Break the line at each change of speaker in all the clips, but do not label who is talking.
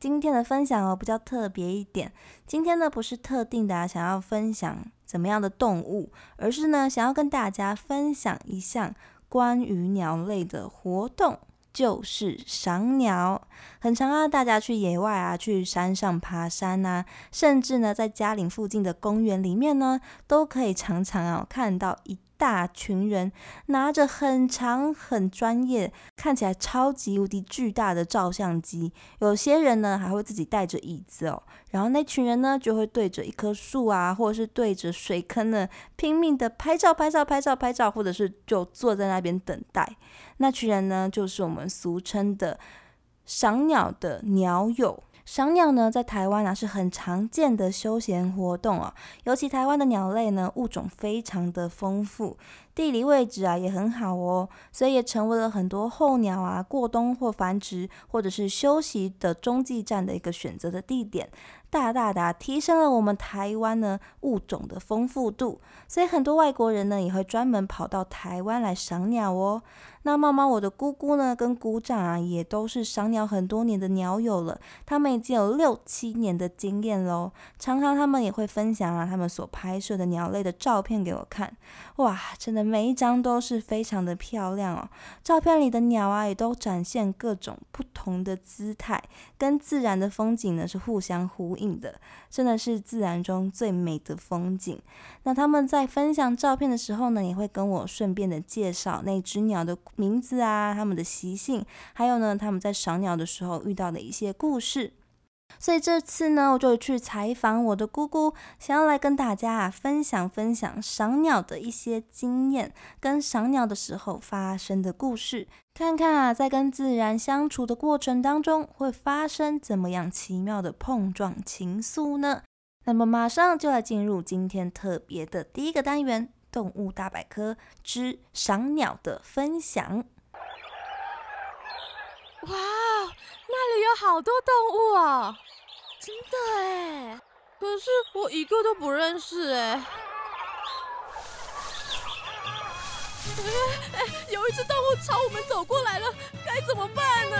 今天的分享哦比较特别一点，今天呢不是特定的想要分享怎么样的动物，而是呢想要跟大家分享一项关于鸟类的活动。就是赏鸟，很常啊，大家去野外啊，去山上爬山呐，甚至呢，在家里附近的公园里面呢，都可以常常啊看到一。大群人拿着很长、很专业、看起来超级无敌巨大的照相机，有些人呢还会自己带着椅子哦，然后那群人呢就会对着一棵树啊，或者是对着水坑呢拼命的拍照、拍照、拍照、拍照，或者是就坐在那边等待。那群人呢，就是我们俗称的赏鸟的鸟友。赏鸟呢，在台湾啊是很常见的休闲活动哦。尤其台湾的鸟类呢，物种非常的丰富，地理位置啊也很好哦，所以也成为了很多候鸟啊过冬或繁殖，或者是休息的中继站的一个选择的地点。大大的提升了我们台湾呢物种的丰富度，所以很多外国人呢也会专门跑到台湾来赏鸟哦。那猫猫，我的姑姑呢跟姑丈啊也都是赏鸟很多年的鸟友了，他们已经有六七年的经验喽。常常他们也会分享啊他们所拍摄的鸟类的照片给我看，哇，真的每一张都是非常的漂亮哦。照片里的鸟啊也都展现各种不同的姿态，跟自然的风景呢是互相呼。应的真的是自然中最美的风景。那他们在分享照片的时候呢，也会跟我顺便的介绍那只鸟的名字啊，它们的习性，还有呢他们在赏鸟的时候遇到的一些故事。所以这次呢，我就去采访我的姑姑，想要来跟大家啊分享分享赏鸟的一些经验，跟赏鸟的时候发生的故事，看看啊在跟自然相处的过程当中会发生怎么样奇妙的碰撞情愫呢？那么马上就来进入今天特别的第一个单元——动物大百科之赏鸟的分享。
哇，那里有好多动物啊！真的哎，可是我一个都不认识哎。哎，有一只动物朝我们走过来了，该怎么办呢？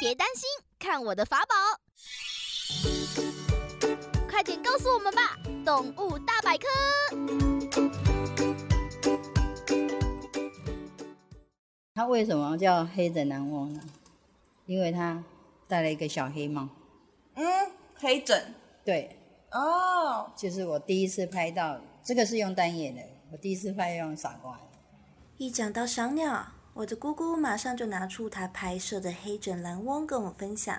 别担心，看我的法宝！快点告诉我们吧，动物大百科。
它为什么叫黑枕蓝翁呢？因为它戴了一个小黑帽。
嗯，黑枕。
对。哦。就是我第一次拍到，这个是用单眼的。我第一次拍用傻瓜。
一讲到赏鸟，我的姑姑马上就拿出她拍摄的黑枕蓝翁跟我分享。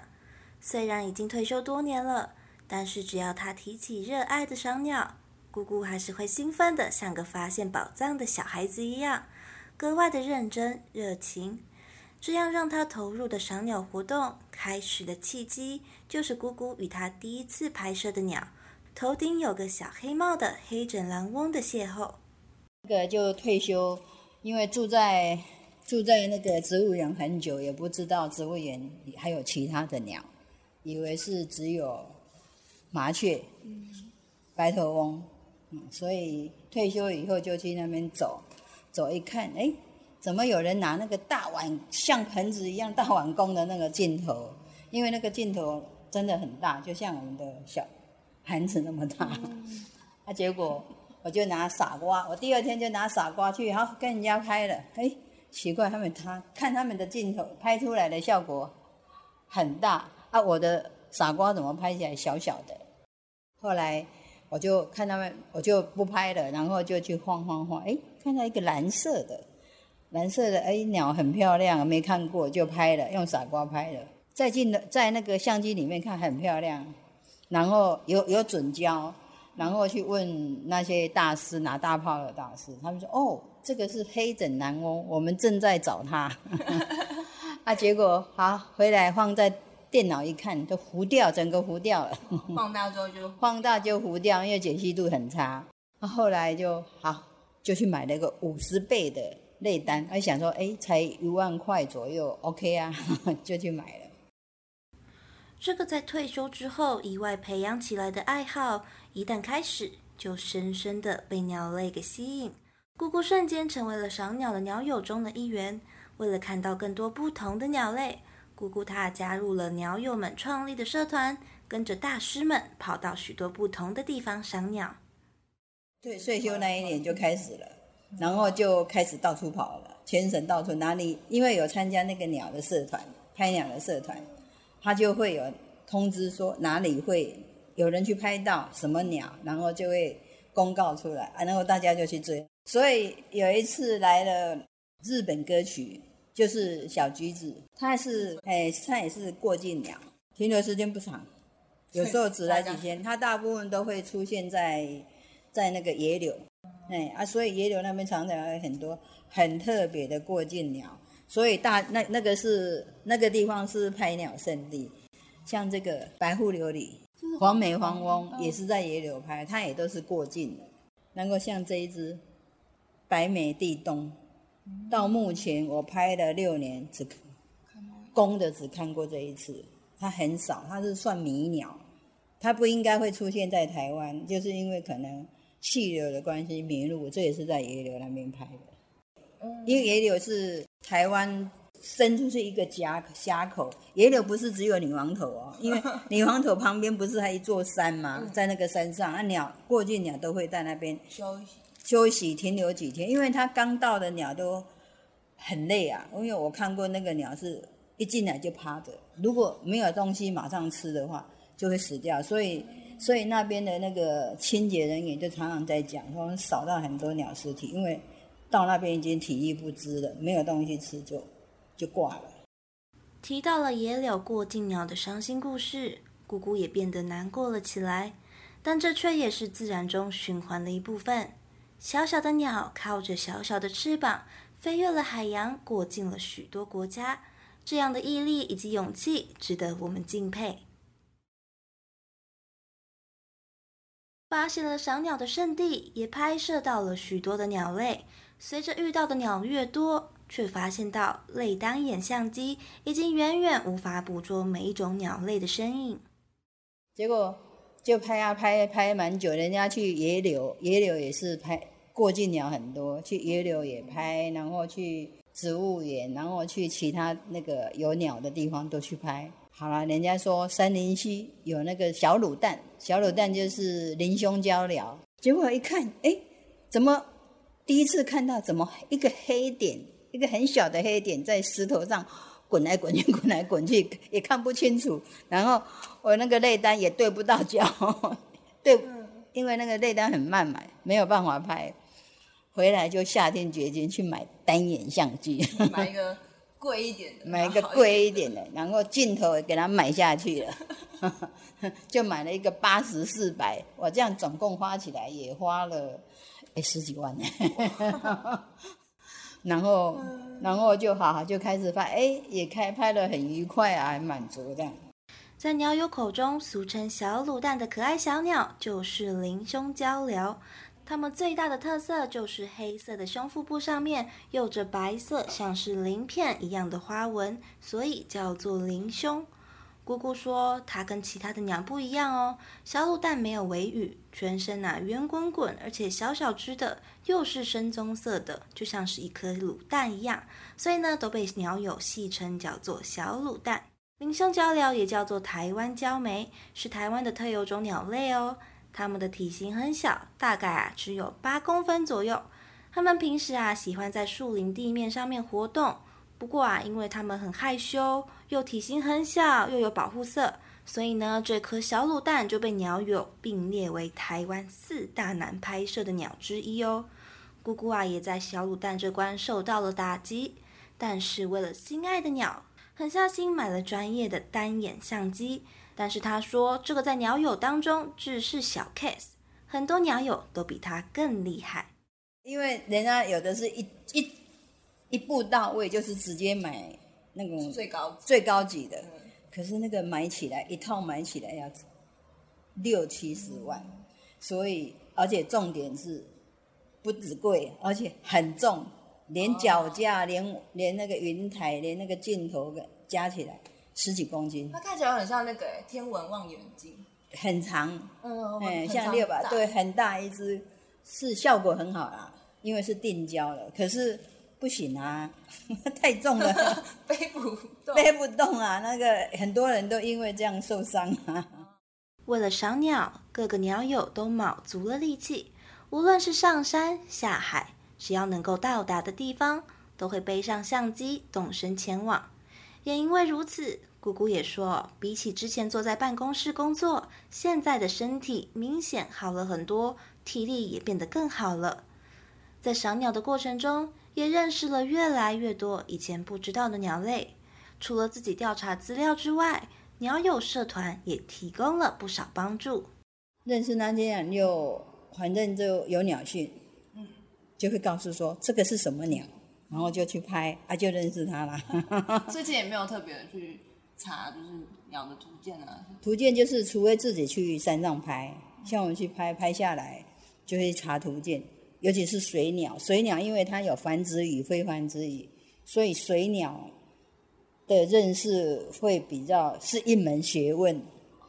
虽然已经退休多年了，但是只要他提起热爱的赏鸟，姑姑还是会兴奋的，像个发现宝藏的小孩子一样。格外的认真热情，这样让他投入的赏鸟活动开始的契机，就是姑姑与他第一次拍摄的鸟，头顶有个小黑帽的黑枕蓝翁的邂逅。
那个就退休，因为住在住在那个植物园很久，也不知道植物园还有其他的鸟，以为是只有麻雀、白头翁，嗯，所以退休以后就去那边走。走一看，哎，怎么有人拿那个大碗像盆子一样大碗公的那个镜头？因为那个镜头真的很大，就像我们的小盘子那么大。啊，结果我就拿傻瓜，我第二天就拿傻瓜去，然后跟人家拍了。哎，奇怪，他们他看他们的镜头拍出来的效果很大，啊，我的傻瓜怎么拍起来小小的？后来我就看他们，我就不拍了，然后就去晃晃晃，哎。看到一个蓝色的，蓝色的，哎，鸟很漂亮，没看过就拍了，用傻瓜拍的。再进的，在那个相机里面看很漂亮，然后有有准焦，然后去问那些大师拿大炮的大师，他们说哦，这个是黑枕南翁，我们正在找他。啊，结果好回来放在电脑一看，就糊掉，整个糊掉了。
放大之后就
放大就糊掉，因为解析度很差。后来就好，就去买了个五十倍的内单，还想说，哎，才一万块左右，OK 啊，就去买了。
这个在退休之后意外培养起来的爱好，一旦开始，就深深的被鸟类给吸引。姑姑瞬间成为了赏鸟的鸟友中的一员。为了看到更多不同的鸟类，姑姑她加入了鸟友们创立的社团，跟着大师们跑到许多不同的地方赏鸟。
对，退休那一年就开始了，然后就开始到处跑了，全省到处哪里，因为有参加那个鸟的社团，拍鸟的社团。他就会有通知说哪里会有人去拍到什么鸟，然后就会公告出来啊，然后大家就去追。所以有一次来了日本歌曲，就是小橘子，它是哎，它也是过境鸟，停留时间不长，有时候只来几天。它大部分都会出现在在那个野柳，哎啊，所以野柳那边常常有很多很特别的过境鸟。所以大那那个是那个地方是拍鸟圣地，像这个白腹琉璃、黄眉黄翁也是在野柳拍，它也都是过境的。能够像这一只白眉地东，到目前我拍了六年，只公的只看过这一次，它很少，它是算迷鸟，它不应该会出现在台湾，就是因为可能气流的关系迷路，这也是在野柳那边拍的。因为野柳是台湾伸出去一个夹峡口，野柳不是只有女王头哦，因为 女王头旁边不是还一座山吗？在那个山上，那鸟过境鸟都会在那边
休息
休息停留几天，因为它刚到的鸟都很累啊。因为我看过那个鸟是一进来就趴着，如果没有东西马上吃的话，就会死掉。所以，所以那边的那个清洁人员就常常在讲，说扫到很多鸟尸体，因为。到那边已经体力不支了，没有东西吃就就挂了。
提到了野柳过境鸟的伤心故事，姑姑也变得难过了起来。但这却也是自然中循环的一部分。小小的鸟靠着小小的翅膀，飞越了海洋，过境了许多国家。这样的毅力以及勇气，值得我们敬佩。发现了赏鸟的圣地，也拍摄到了许多的鸟类。随着遇到的鸟越多，却发现到类单眼相机已经远远无法捕捉每一种鸟类的身影。
结果就拍啊拍，拍蛮久。人家去野柳，野柳也是拍过境鸟很多，去野柳也拍，然后去植物园，然后去其他那个有鸟的地方都去拍。好了，人家说三林溪有那个小卤蛋，小卤蛋就是林胸交鸟。结果一看，哎，怎么？第一次看到怎么一个黑点，一个很小的黑点在石头上滚来滚去，滚来滚去也看不清楚。然后我那个内单也对不到焦，对，因为那个内单很慢嘛，没有办法拍。回来就下定决心去买单眼相机，
买一个贵一点的，
买一个贵一点的，然后镜头也给它买下去了，就买了一个八十四百，我这样总共花起来也花了。哎，十几万。呢，然后，然后就好好就开始拍，哎，也开拍的很愉快啊，很满足这样。
在鸟友口中，俗称小卤蛋的可爱小鸟就是林胸鹪鹩，它们最大的特色就是黑色的胸腹部上面有着白色像是鳞片一样的花纹，所以叫做鳞胸。姑姑说，它跟其他的鸟不一样哦。小卤蛋没有尾羽，全身啊圆滚滚，而且小小只的，又是深棕色的，就像是一颗卤蛋一样。所以呢，都被鸟友戏称叫做小卤蛋。林胸鹪鹩也叫做台湾鹪眉，是台湾的特有种鸟类哦。它们的体型很小，大概啊只有八公分左右。它们平时啊喜欢在树林地面上面活动。不过啊，因为它们很害羞，又体型很小，又有保护色，所以呢，这颗小卤蛋就被鸟友并列为台湾四大难拍摄的鸟之一哦。姑姑啊也在小卤蛋这关受到了打击，但是为了心爱的鸟，狠下心买了专业的单眼相机。但是他说，这个在鸟友当中只是小 case，很多鸟友都比他更厉害。
因为人家有的是一一一步到位，就是直接买那种
最高
最高级的，可是那个买起来一套买起来要六七十万，所以而且重点是不止贵，而且很重，连脚架、连连那个云台、连那个镜头加起来十几公斤，
它看起来很像那个欸天文望远镜，
很长，
嗯
嗯，像六百，对，，很大一只，是效果很好啦，因为是定焦的，可是不行啊，太重了。
背不动。
背不动啊，那个很多人都因为这样受伤啊。
为了赏鸟，各个鸟友都卯足了力气，无论是上山下海，只要能够到达的地方，都会背上相机动身前往。也因为如此，姑姑也说，比起之前坐在办公室工作，现在的身体明显好了很多，体力也变得更好了。在赏鸟的过程中，也认识了越来越多以前不知道的鸟类。除了自己调查资料之外，鸟友社团也提供了不少帮助。
认识那些人就反正就有鸟讯，嗯，就会告诉说这个是什么鸟，然后就去拍啊，就认识它了。
最近也没有特别的去查，就是鸟的图鉴啊。
图鉴就是除非自己去山上拍，像我们去拍拍下来，就会查图鉴，尤其是水鸟。水鸟因为它有繁殖羽、非繁殖羽，所以水鸟的认识会比较是一门学问。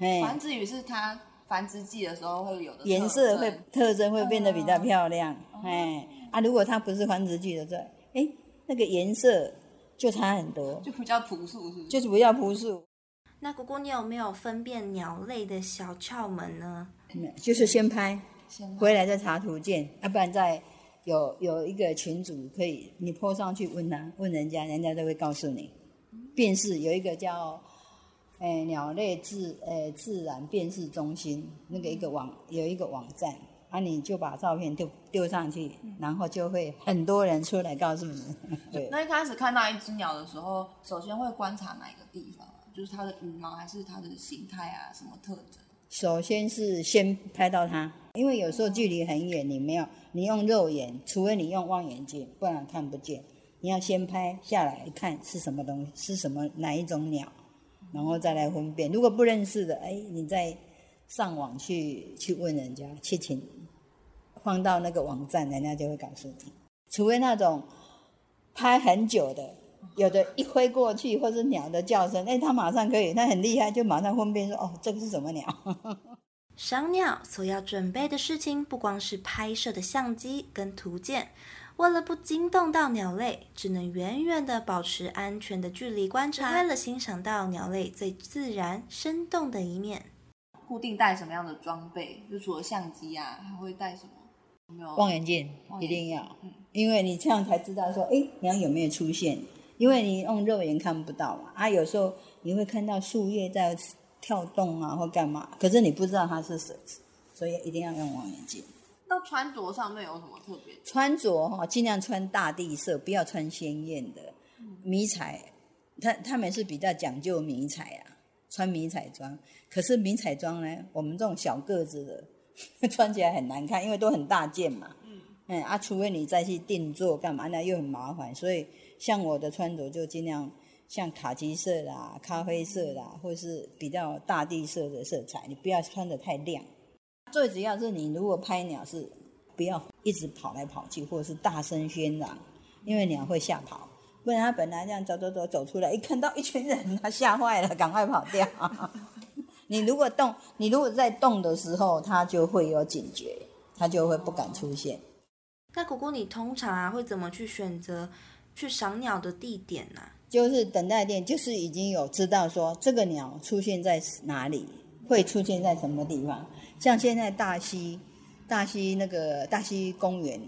哎，
繁殖羽是它繁殖季的时候会有的
颜色会特征会变得比较漂亮，哎、啊，如果它不是繁殖季的时候，哎，那个颜色就差很多，
就比较朴素，是不是？
就是比较朴素，
那姑姑，你有没有分辨鸟类的小窍门呢？
就是先拍，
先
回来再查图鉴，要、不然再有有一个群主可以你 po 上去问他，问人家，人家都会告诉你。辨识有一个叫，诶、鸟类自诶、自然辨识中心，那个一个网有一个网站，啊，你就把照片丢丢上去，然后就会很多人出来告诉你。对，
那一开始看到一只鸟的时候，首先会观察哪一个地方啊？就是它的羽毛，还是它的形态啊？什么特征？
首先是先拍到它，因为有时候距离很远，你没有，你用肉眼，除非你用望远镜，不然看不见。你要先拍下来看是什么东西，是什么哪一种鸟，然后再来分辨。如果不认识的，哎，你再上网去去问人家，去请放到那个网站，人家就会告诉你。除非那种拍很久的，有的一挥过去，或是鸟的叫声，哎，它马上可以，它很厉害，就马上分辨说，哦，这个是什么鸟。
赏鸟所要准备的事情，不光是拍摄的相机跟图鉴，为了不惊动到鸟类，只能远远的保持安全的距离观察，为了欣赏到鸟类最自然生动的一面。
固定带什么样的装备？就除了相机啊，还会带什么？
望远镜一定要，因为你这样才知道说，哎，鸟有没有出现？因为你用肉眼看不到嘛，啊，有时候你会看到树叶在跳动啊，或干嘛，可是你不知道它是谁，所以一定要用望远镜。
那穿着上面有什么特别？
穿着哈，尽量穿大地色，不要穿鲜艳的迷彩。他他们是比较讲究迷彩啊，穿迷彩装。可是迷彩装呢，我们这种小个子的 穿起来很难看，因为都很大件嘛。嗯，啊，除非你再去定做干嘛，那又很麻烦。所以像我的穿着就尽量像卡其色啦、咖啡色啦，或是比较大地色的色彩，你不要穿的太亮。最主要是你如果拍鸟是不要一直跑来跑去，或者是大声喧嚷，因为鸟会吓跑。不然它本来这样走走走走出来，一看到一群人，它吓坏了，赶快跑掉。你如果动，你如果在动的时候，它就会有警觉，它就会不敢出现。
那姑姑，你通常啊会怎么去选择去赏鸟的地点呢、
就是等待点，就是已经有知道说这个鸟出现在哪里，会出现在什么地方。像现在大溪，大溪那个大溪公园，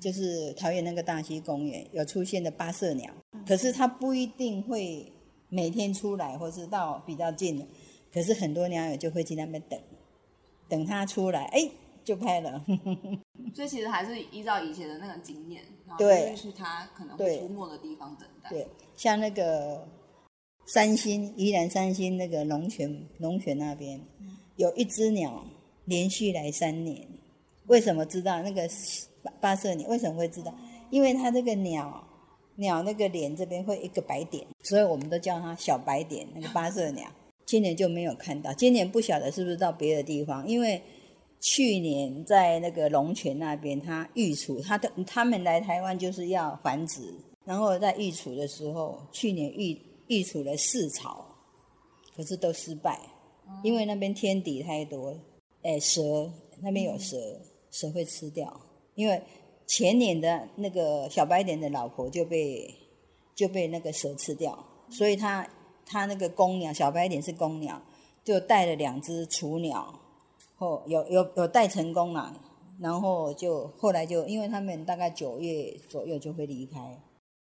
就是桃园那个大溪公园有出现的八色鸟，可是它不一定会每天出来，或是到比较近的，可是很多鸟友就会去那边等，等它出来，哎，就拍了。
所以其实还是依照以前的那个经验，然后
对
去它可能会出没的地方等待。
对，像那个三星宜兰三星那个龙泉龙泉那边，有一只鸟连续来三年，为什么知道那个八八色鸟？为什么会知道？因为它这个鸟鸟那个脸这边会一个白点，所以我们都叫它小白点，那个八色鸟。今年就没有看到，今年不晓得是不是到别的地方，因为去年在那个龙泉那边，它育雏，它的他们来台湾就是要繁殖，然后在育雏的时候，去年育育雏了四巢，可是都失败，因为那边天敌太多，哎，蛇那边有蛇，蛇会吃掉，因为前年的那个小白脸的老婆就被就被那个蛇吃掉，所以他他那个公鸟小白点是公鸟，就带了两只雏鸟，后有有有带成功了，然后就后来就因为他们大概九月左右就会离开。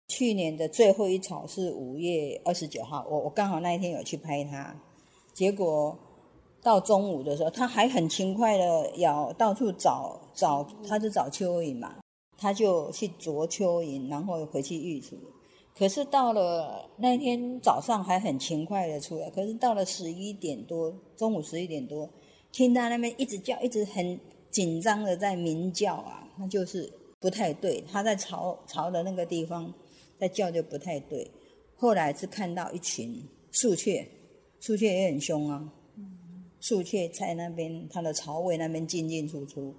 去年的最后一场是五月二十九号，我我刚好那一天有去拍它，结果到中午的时候，它还很勤快的要到处找找，它是找蚯蚓嘛，它就去啄蚯蚓，然后回去育雏。可是到了那天早上还很勤快的出来，可是到了十一点多，中午十一点多，听它那边一直叫，一直很紧张的在鸣叫啊，那就是不太对。它在巢巢的那个地方在叫就不太对。后来是看到一群树雀，树雀也很凶啊，树雀在那边它的巢位那边进进出出。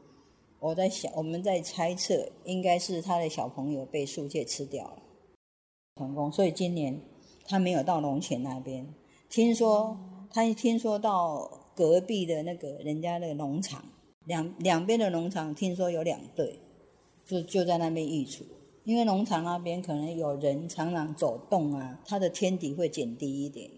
我在想，我们在猜测，应该是它的小朋友被树雀吃掉了。成功，所以今年他没有到龙泉那边。听说他一听说到隔壁的那个人家的农场，两两边的农场听说有两对，就就在那边育雏。因为农场那边可能有人常常走动啊，它的天敌会减低一点。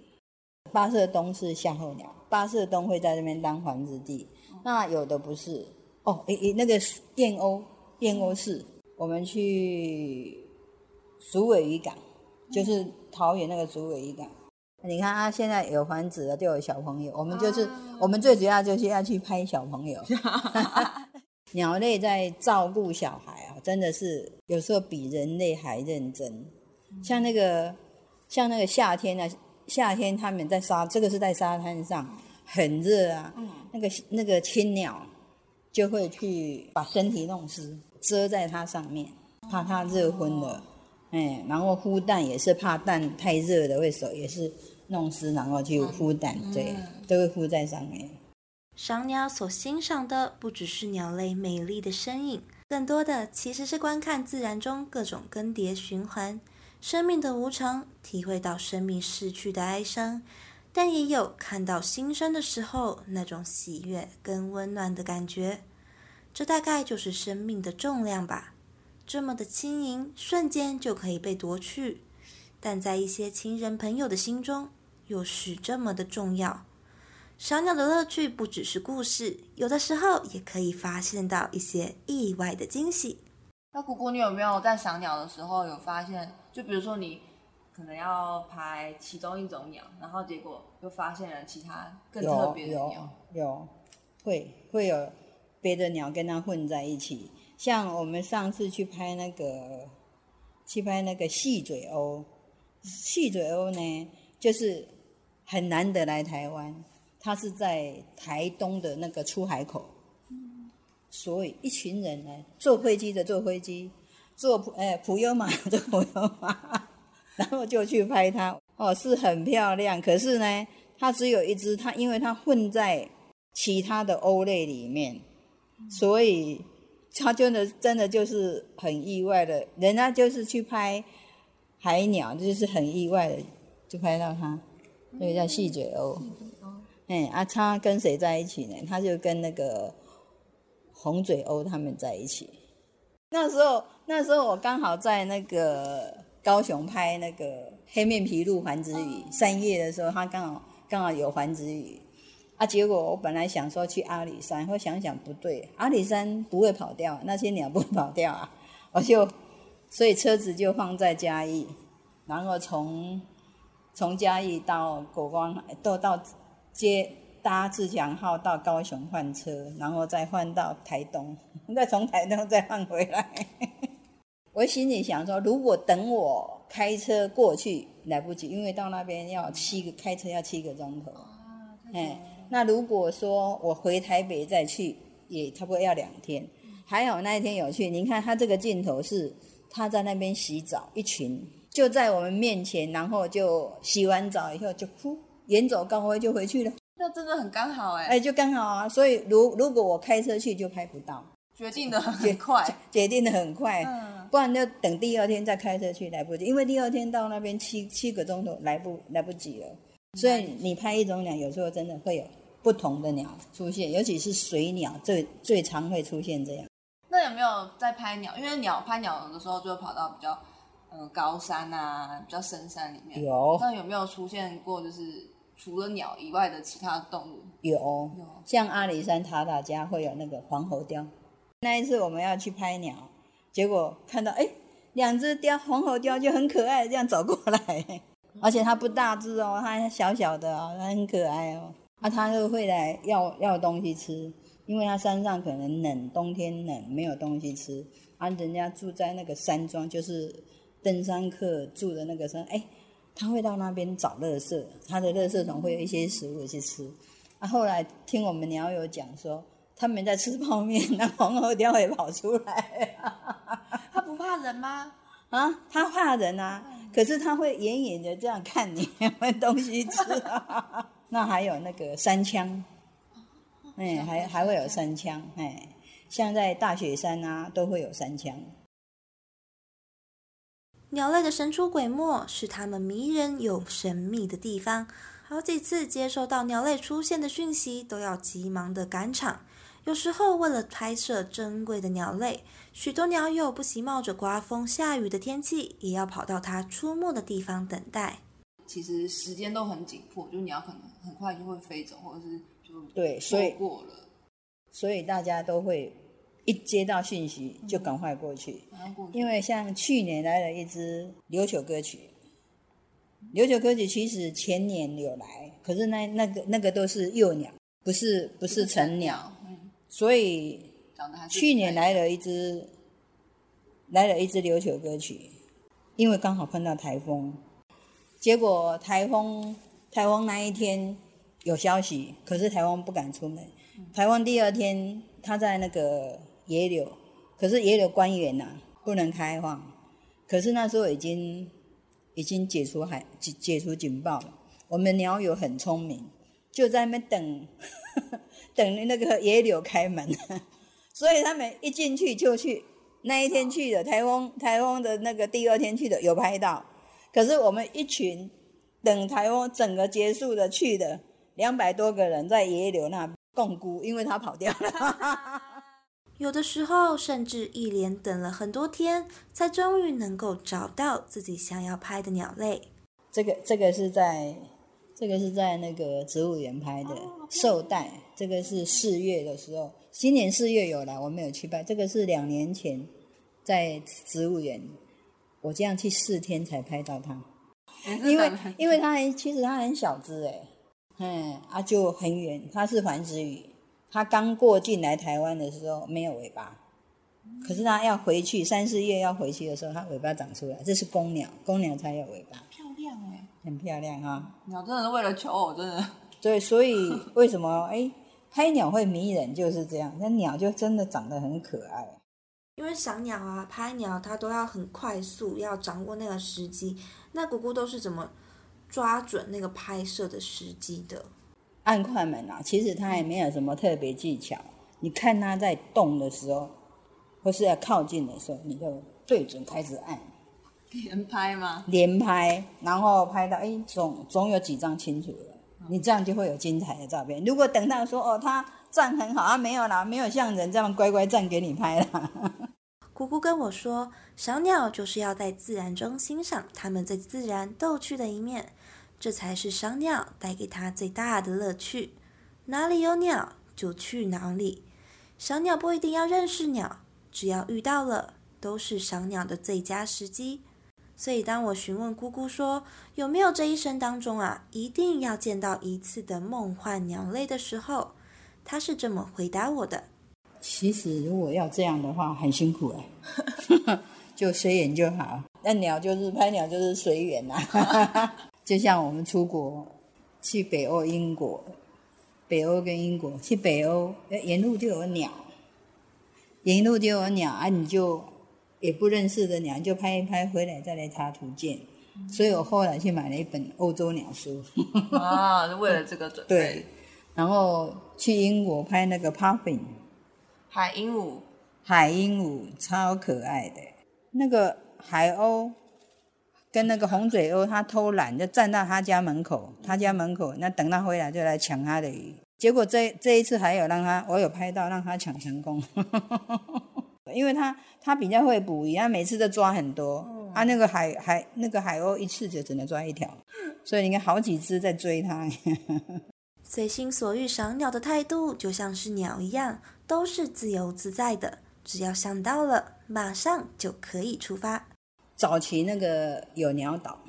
八色冬是夏候鸟，八色冬会在那边当繁殖地。那有的不是哦，诶诶，那个燕鸥，燕鸥是我们去竹尾渔港。就是桃园那个竹尾渔港，你看它现在有房子了，就有小朋友。我们就是、我们最主要就是要去拍小朋友。鸟类在照顾小孩啊，真的是有时候比人类还认真。像那个像那个夏天呢、夏天他们在沙，这个是在沙滩上很热啊，嗯那个那个青鸟就会去把身体弄湿，遮在它上面，怕它热昏了。哎，然后孵蛋也是怕蛋太热了，会手也是弄湿，然后去孵蛋，对，都会孵在上面。
赏鸟所欣赏的不只是鸟类美丽的身影，更多的其实是观看自然中各种更迭循环、生命的无常，体会到生命逝去的哀伤，但也有看到新生的时候那种喜悦跟温暖的感觉。这大概就是生命的重量吧。这么的轻盈，瞬间就可以被夺去，但在一些亲人朋友的心中，又是这么的重要。小鸟的乐趣不只是故事，有的时候也可以发现到一些意外的惊喜。
那姑姑，你有没有在赏鸟的时候有发现？就比如说你可能要拍其中一种鸟，然后结果又发现了其他更特别的
有
鸟。
有，会会有别的鸟跟它混在一起。像我们上次去拍那个，去拍那个细嘴鸥，细嘴鸥呢，就是很难得来台湾，它是在台东的那个出海口，所以一群人呢，坐飞机的坐飞机，坐普呃普悠玛的普悠玛，然后就去拍它，哦，是很漂亮，可是呢，它只有一只，它因为它混在其他的鸥类里面，所以。他真的真的就是很意外的，人家就是去拍海鸟，就是很意外的就拍到他，那个叫细嘴鸥。哎，啊，他跟谁在一起呢？他就跟那个红嘴鸥他们在一起。那时候，那时候我刚好在那个高雄拍那个黑面琵鹭繁殖雨，三月的时候，他刚好刚好有繁殖羽。啊，结果我本来想说去阿里山，后想想不对，阿里山不会跑掉，那些鸟不会跑掉啊，我就所以车子就放在嘉义，然后从从嘉义到国光，都到接搭自强号到高雄换车，然后再换到台东，再从台东再换回来。我心里想说，如果等我开车过去来不及，因为到那边要七个开车要七个钟头。哎，那如果说我回台北再去，也差不多要两天。还好那一天有去，您看他这个镜头是他在那边洗澡，一群就在我们面前，然后就洗完澡以后就呼，远走高飞就回去了。
那真的很刚好哎、
哎，就刚好啊。所以如如果我开车去就拍不到，
决定的很快。
决定的很快，
嗯，
不然就等第二天再开车去来不及，因为第二天到那边七七个钟头来不来不及了。所以你拍一种鸟，有时候真的会有不同的鸟出现，尤其是水鸟，最最常会出现这样。
那有没有在拍鸟？因为鸟拍鸟的时候就会跑到比较呃高山啊，比较深山里面。
有
那有没有出现过就是除了鸟以外的其他动物？
有
有，
像阿里山塔塔家会有那个黄喉貂。那一次我们要去拍鸟，结果看到哎，两只雕黄喉貂就很可爱，这样走过来，而且它不大只哦，它小小的哦，它很可爱哦。啊，他就会来要要东西吃，因为他山上可能冷，冬天冷，没有东西吃。啊，人家住在那个山庄，就是登山客住的那个山，哎，他会到那边找垃圾，他的垃圾桶会有一些食物去吃。啊，后来听我们鸟友讲说，他们在吃泡面，那黄喉貂也跑出来
他不怕人吗？
啊，他怕人啊，可是他会远远的这样看你有没有东西吃、啊。那还有那个三枪，哎，还还会有三枪，哎，像在大雪山啊，都会有三枪。
鸟类的神出鬼没是它们迷人又神秘的地方。好几次接收到鸟类出现的讯息，都要急忙的赶场。有时候为了拍摄珍贵的鸟类，许多鸟友不惜冒着刮风下雨的天气，也要跑到它出没的地方等待。
其实时间都很紧迫，就鸟可能很快就会飞走，或者是就
对，所以
错过了。
所以大家都会一接到讯息就赶快过去。因为像去年来了一只琉球歌曲，琉球歌曲其实前年有来，可是那那个那个都是幼鸟，不是不是成鸟，，
嗯，
所以去年来了一只来了一只琉球歌曲，因为刚好碰到台风，结果台风台风那一天有消息，可是台风不敢出门。台风第二天他在那个野柳，可是野柳官员呐、不能开放，可是那时候已经已经解除海解解除警报了。我们鸟友很聪明，就在那边等 等那个野柳开门，所以他们一进去就去。那一天去的台风台风的那个第二天去的有拍到，可是我们一群等台风整个结束的去的两百多个人在野柳那共估，因为他跑掉了。
有的时候甚至一连等了很多天，才终于能够找到自己想要拍的鸟类。
这个这个是在这个是在那个植物园拍的寿带，这个是四月的时候，今年四月有了，我没有去拍。这个是两年前在植物园，我这样去四天才拍到它，因为因为它很其实它很小只哎，嗯啊就很远，它是环子语，它刚过境来台湾的时候没有尾巴。可是它要回去三四月要回去的时候，它尾巴长出来，这是公鸟，公鸟才有尾巴。
漂亮哎，
很漂亮哈、
鸟真的是为了求偶，真的。
对，所以为什么哎拍鸟会迷人就是这样，那鸟就真的长得很可爱。
因为赏鸟啊、拍鸟，它都要很快速，要掌握那个时机。那姑姑都是怎么抓准那个拍摄的时机的？
按快门啊，其实它也没有什么特别技巧。你看它在动的时候，或是要靠近的时候，你就对准开始按，
连拍吗？
连拍，然后拍到哎总总有几张清楚了，你这样就会有精彩的照片。如果等到说哦它站很好啊，没有啦，没有像人这样乖乖站给你拍啦。
姑姑跟我说，小鸟就是要在自然中欣赏它们最自然逗趣的一面，这才是赏鸟带给它最大的乐趣。哪里有鸟就去哪里，赏鸟不一定要认识鸟，只要遇到了，都是赏鸟的最佳时机。所以当我询问姑姑说有没有这一生当中啊一定要见到一次的梦幻鸟类的时候，她是这么回答我的：
其实如果要这样的话，很辛苦哎，就随缘就好。那鸟就是拍鸟就是随缘呐，就像我们出国去北欧、英国，北欧跟英国去北欧，沿路就有鸟，沿路就有鸟啊，你就。也不认识的鸟，就拍一拍回来再来查图鉴，所以我后来去买了一本欧洲鸟书。
啊，为了这个准备。
对，然后去英国拍那个 Puffin，
海鹦鹉，
海鹦鹉超可爱的，那个海鸥跟那个红嘴鸥，它偷懒就站到他家门口，他家门口那等他回来就来抢他的鱼，结果这这一次还有让他，我有拍到让他抢成功。因为他他比较会捕鱼，他每次都抓很多。啊，那个海海那个海鸥一次就只能抓一条，所以你看好几只在追它。
随心所欲赏鸟的态度，就像是鸟一样，都是自由自在的。只要想到了，马上就可以出发。
早期那个有鸟岛，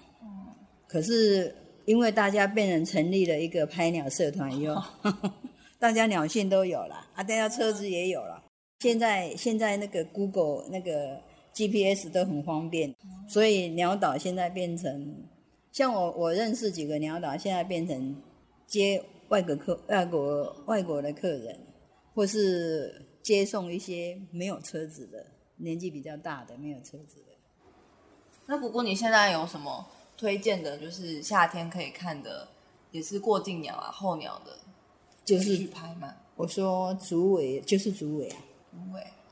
可是因为大家变成成立了一个拍鸟社团以后，大家鸟性都有了，啊，大家车子也有了。现在现在那个 Google 那个 GPS 都很方便，所以鸟岛现在变成像我我认识几个鸟岛，现在变成接外国客外国外国的客人，或是接送一些没有车子的年纪比较大的没有车子的。
那姑姑你现在有什么推荐的？就是夏天可以看的，也是过境鸟啊候鸟的，
就是去
拍吗？
我说竹尾就是竹尾啊。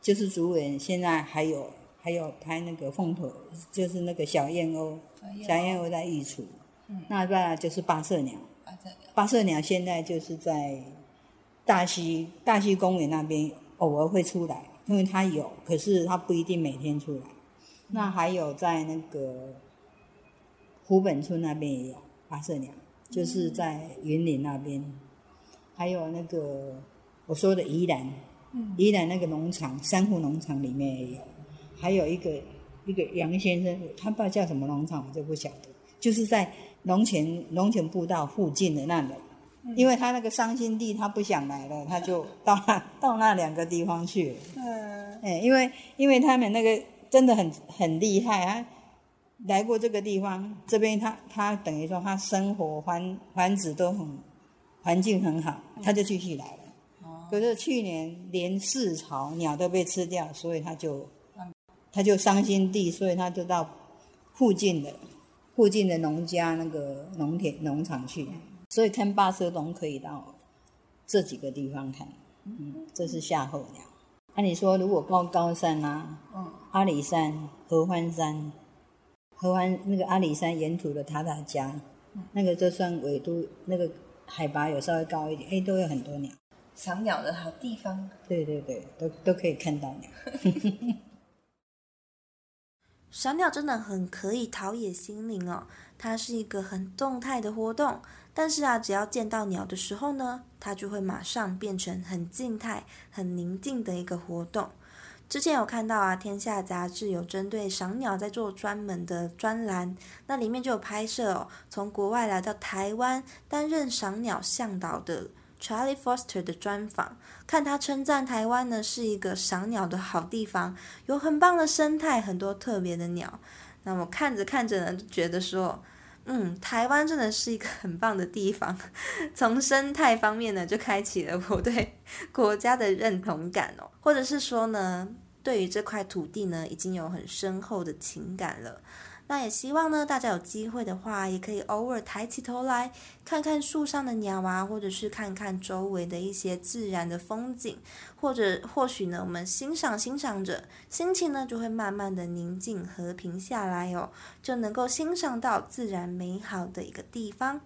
就是竹尾，现在还有还有拍那个凤头，就是那个小燕鸥，小燕鸥在育雏。嗯，那然就是八色鸟。八色鸟现在就是在大溪大溪公园那边偶尔会出来，因为它有，可是它不一定每天出来。那还有在那个湖本村那边也有八色鸟，就是在云林那边，还有那个我说的宜兰。宜兰那个农场，珊瑚农场里面也有，还有一个一个杨先生，他不知道叫什么农场，我就不晓得。就是在龙泉龙泉步道附近的那里，因为他那个伤心地，他不想来了，他就到那 到那两个地方去。嗯，哎，因为因为他们那个真的很很厉害啊，来过这个地方，这边他他等于说他生活环环境都很环境很好，他就继续来了。可是去年连四巢鸟都被吃掉，所以他就，他就伤心地，所以他就到附近的附近的农家那个农田农场去，所以看八色龙可以到这几个地方看，嗯，这是夏候鸟。那你说如果高高山啊，嗯，阿里山、合欢山、合欢那个阿里山沿途的塔塔加，那个就算纬度那个海拔有稍微高一点，哎，都有很多鸟。
赏鸟的好地方，
对对对，都都可以看到鸟。
赏鸟真的很可以陶冶心灵哦，它是一个很动态的活动。但是啊，只要见到鸟的时候呢，它就会马上变成很静态、很宁静的一个活动。之前有看到啊，《天下》杂志有针对赏鸟在做专门的专栏，那里面就有拍摄哦，从国外来到台湾担任赏鸟向导的。Charlie Foster 的专访，看他称赞台湾呢是一个赏鸟的好地方，有很棒的生态，很多特别的鸟。那我看着看着呢，就觉得说，嗯，台湾真的是一个很棒的地方。从生态方面呢，就开启了我对 国家的认同感哦，或者是说呢，对于这块土地呢，已经有很深厚的情感了。那也希望呢，大家有机会的话，也可以偶尔抬起头来看看树上的鸟啊，或者是看看周围的一些自然的风景，或者或许呢，我们欣赏欣赏着，心情呢就会慢慢的宁静和平下来哦，就能够欣赏到自然美好的一个地方。